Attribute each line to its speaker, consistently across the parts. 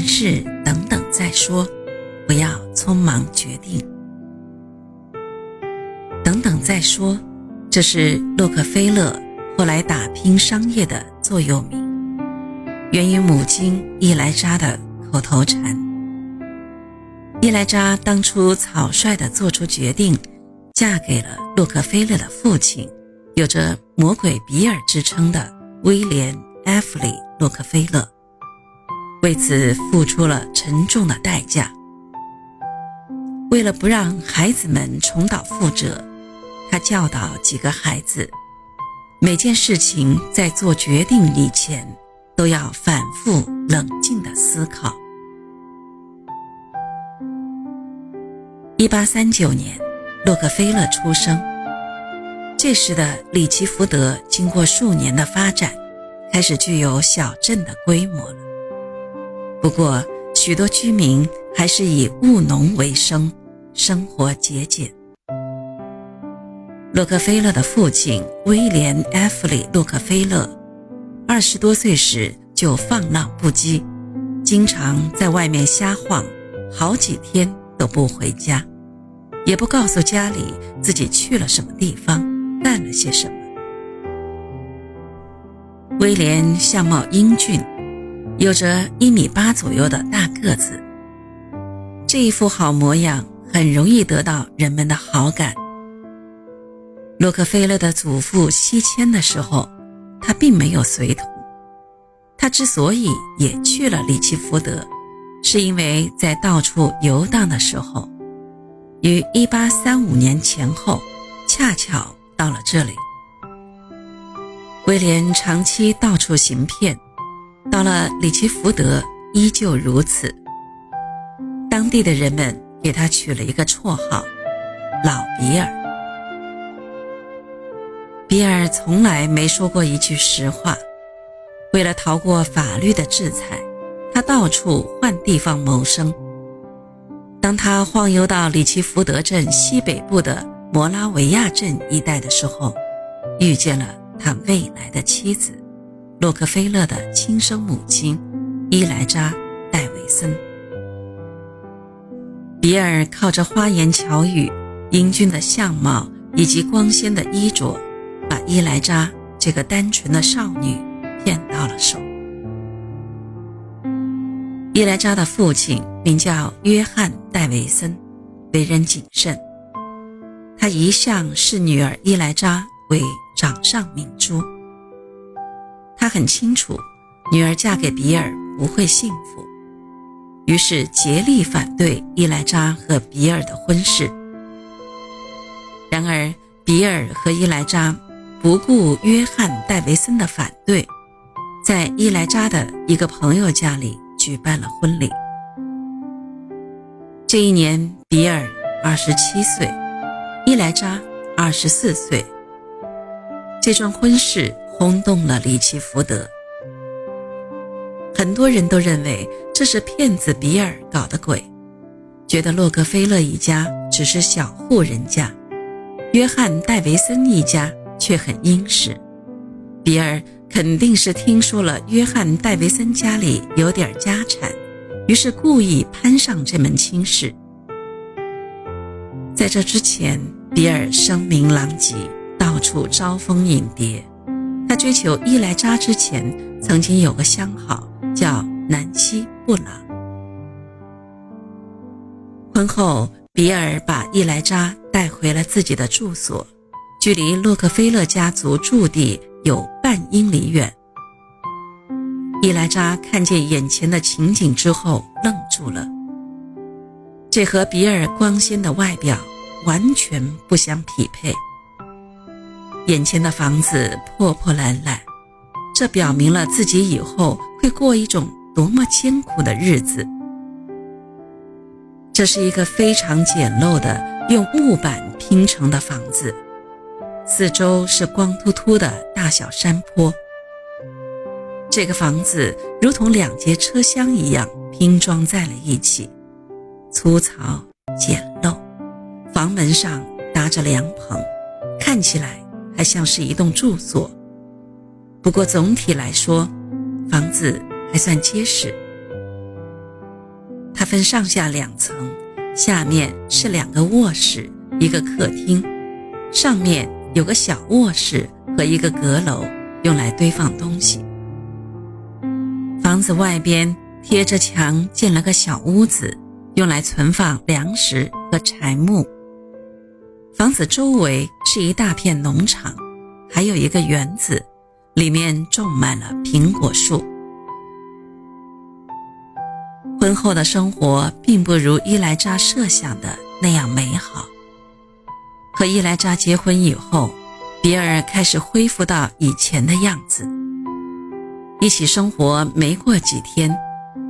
Speaker 1: 凡事等等再说，不要匆忙决定。等等再说，这是洛克菲勒后来打拼商业的座右铭，源于母亲伊莱扎的口头禅。伊莱扎当初草率地做出决定，嫁给了洛克菲勒的父亲，有着“魔鬼比尔”之称的威廉·埃弗里·洛克菲勒。为此付出了沉重的代价。为了不让孩子们重蹈覆辙，他教导几个孩子，每件事情在做决定以前都要反复冷静的思考。一八三九年，洛克菲勒出生。这时的里奇福德经过数年的发展，开始具有小镇的规模了。不过，许多居民还是以务农为生，生活节俭。洛克菲勒的父亲威廉·埃弗里·洛克菲勒，二十多岁时就放浪不羁，经常在外面瞎晃，好几天都不回家，也不告诉家里自己去了什么地方，干了些什么。威廉相貌英俊。有着一米八左右的大个子，这一副好模样很容易得到人们的好感。洛克菲勒的祖父西迁的时候，他并没有随同。他之所以也去了里奇福德，是因为在到处游荡的时候，于1835年前后，恰巧到了这里。威廉长期到处行骗。到了里奇福德，依旧如此。当地的人们给他取了一个绰号“老比尔”。比尔从来没说过一句实话。为了逃过法律的制裁，他到处换地方谋生。当他晃悠到里奇福德镇西北部的摩拉维亚镇一带的时候，遇见了他未来的妻子。洛克菲勒的亲生母亲伊莱扎·戴维森。比尔靠着花言巧语、英俊的相貌以及光鲜的衣着，把伊莱扎这个单纯的少女骗到了手。伊莱扎的父亲名叫约翰·戴维森，为人谨慎，他一向视女儿伊莱扎为掌上明珠。他很清楚，女儿嫁给比尔不会幸福，于是竭力反对伊莱扎和比尔的婚事。然而，比尔和伊莱扎不顾约翰·戴维森的反对，在伊莱扎的一个朋友家里举办了婚礼。这一年，比尔二十七岁，伊莱扎二十四岁。这桩婚事。轰动了里奇福德，很多人都认为这是骗子比尔搞的鬼，觉得洛克菲勒一家只是小户人家，约翰·戴维森一家却很殷实。比尔肯定是听说了约翰·戴维森家里有点家产，于是故意攀上这门亲事。在这之前，比尔声名狼藉，到处招蜂引蝶。他追求伊莱扎之前，曾经有个相好叫南希·布朗。婚后，比尔把伊莱扎带回了自己的住所，距离洛克菲勒家族驻地有半英里远。伊莱扎看见眼前的情景之后，愣住了。这和比尔光鲜的外表完全不相匹配。眼前的房子破破烂烂，这表明了自己以后会过一种多么艰苦的日子。这是一个非常简陋的用木板拼成的房子，四周是光秃秃的大小山坡。这个房子如同两节车厢一样拼装在了一起，粗糙简陋，房门上搭着凉棚，看起来。还像是一栋住所，不过总体来说，房子还算结实。它分上下两层，下面是两个卧室，一个客厅，上面有个小卧室和一个阁楼，用来堆放东西。房子外边贴着墙建了个小屋子，用来存放粮食和柴木。房子周围是一大片农场，还有一个园子，里面种满了苹果树。婚后的生活并不如伊莱扎设想的那样美好。和伊莱扎结婚以后，比尔开始恢复到以前的样子。一起生活没过几天，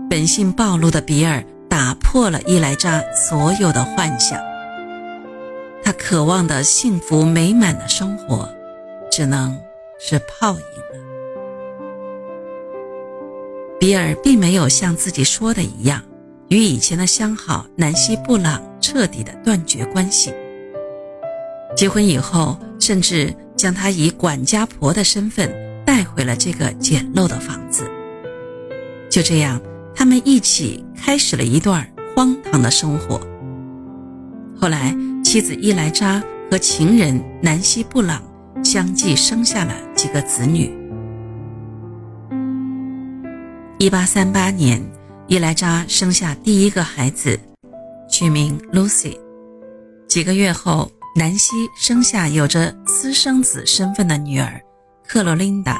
Speaker 1: 本性暴露的比尔打破了伊莱扎所有的幻想。他渴望的幸福美满的生活，只能是泡影了。比尔并没有像自己说的一样，与以前的相好南希·布朗彻底的断绝关系。结婚以后，甚至将她以管家婆的身份带回了这个简陋的房子。就这样，他们一起开始了一段荒唐的生活。后来，妻子伊莱扎和情人南希·布朗相继生下了几个子女。一八三八年，伊莱扎生下第一个孩子，取名 Lucy。几个月后，南希生下有着私生子身份的女儿克罗琳达。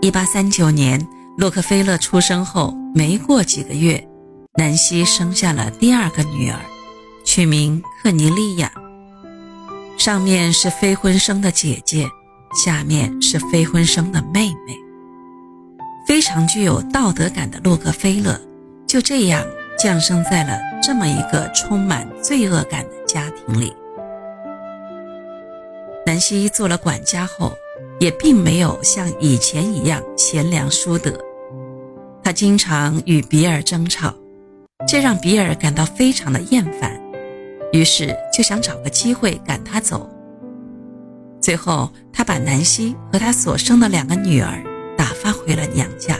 Speaker 1: 一八三九年，洛克菲勒出生后没过几个月，南希生下了第二个女儿，取名克尼利亚。上面是非婚生的姐姐，下面是非婚生的妹妹。非常具有道德感的洛克菲勒，就这样降生在了这么一个充满罪恶感的家庭里。南希做了管家后，也并没有像以前一样贤良淑德，他经常与比尔争吵，这让比尔感到非常的厌烦，于是就想找个机会赶他走。最后，他把南希和他所生的两个女儿打。发回了娘家。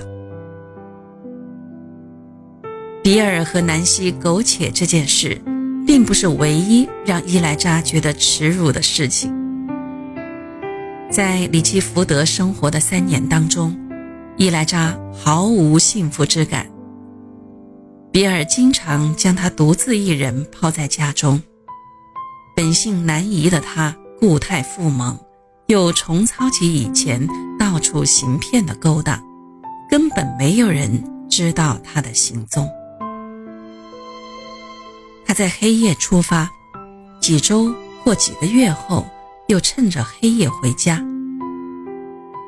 Speaker 1: 比尔和南希苟且这件事，并不是唯一让伊莱扎觉得耻辱的事情。在里奇福德生活的三年当中，伊莱扎毫无幸福之感。比尔经常将他独自一人抛在家中，本性难移的他固态复萌。又重操起以前到处行骗的勾当，根本没有人知道他的行踪。他在黑夜出发，几周或几个月后又趁着黑夜回家。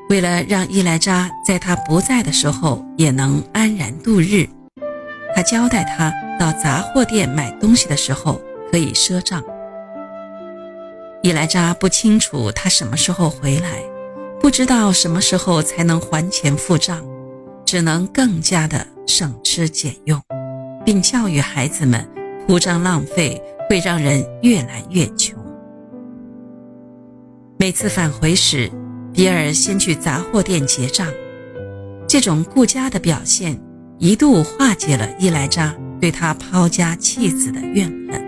Speaker 1: 为了让伊莱扎在他不在的时候也能安然度日，他交代他到杂货店买东西的时候可以赊账。伊莱扎不清楚他什么时候回来，不知道什么时候才能还钱付账，只能更加的省吃俭用，并教育孩子们：铺张浪费会让人越来越穷。每次返回时，比尔先去杂货店结账，这种顾家的表现一度化解了伊莱扎对他抛家弃子的怨恨。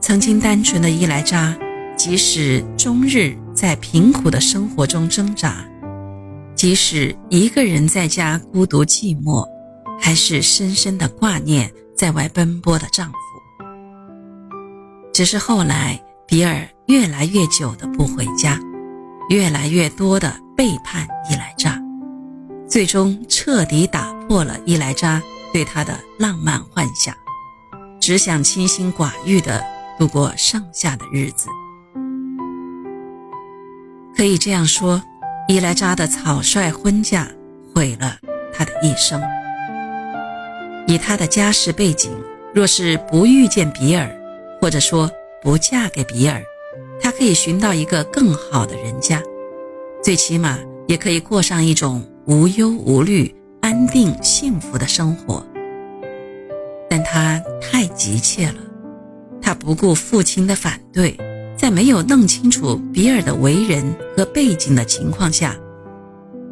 Speaker 1: 曾经单纯的伊莱扎，即使终日在贫苦的生活中挣扎，即使一个人在家孤独寂寞，还是深深的挂念在外奔波的丈夫。只是后来，比尔越来越久的不回家，越来越多的背叛伊莱扎，最终彻底打破了伊莱扎对他的浪漫幻想，只想清心寡欲的。度过剩下的日子，可以这样说，伊莱扎的草率婚嫁毁了他的一生。以他的家世背景，若是不遇见比尔，或者说不嫁给比尔，他可以寻到一个更好的人家，最起码也可以过上一种无忧无虑、安定幸福的生活。但他太急切了。他不顾父亲的反对，在没有弄清楚比尔的为人和背景的情况下，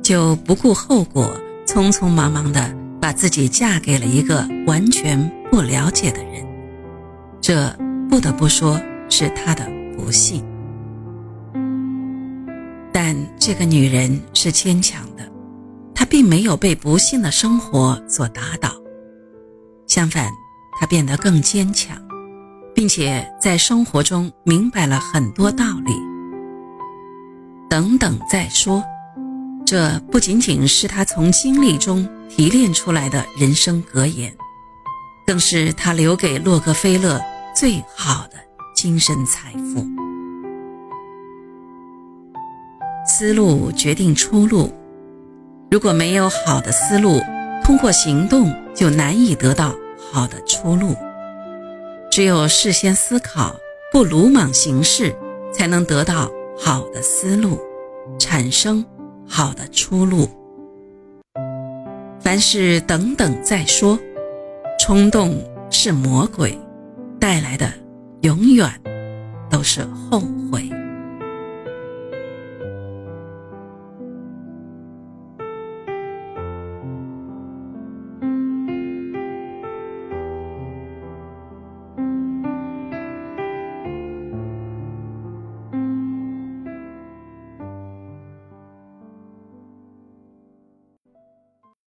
Speaker 1: 就不顾后果，匆匆忙忙地把把自己嫁给了一个完全不了解的人，这不得不说是她的不幸。但这个女人是坚强的，他并没有被不幸的生活所打倒，相反，他变得更坚强，并且在生活中明白了很多道理。等等再说。这不仅仅是他从经历中提炼出来的人生格言，更是他留给洛克菲勒最好的精神财富。思路决定出路，如果没有好的思路，通过行动就难以得到好的出路。只有事先思考，不鲁莽行事，才能得到好的思路，产生。好的出路。凡事等等再说，冲动是魔鬼，带来的永远都是后悔。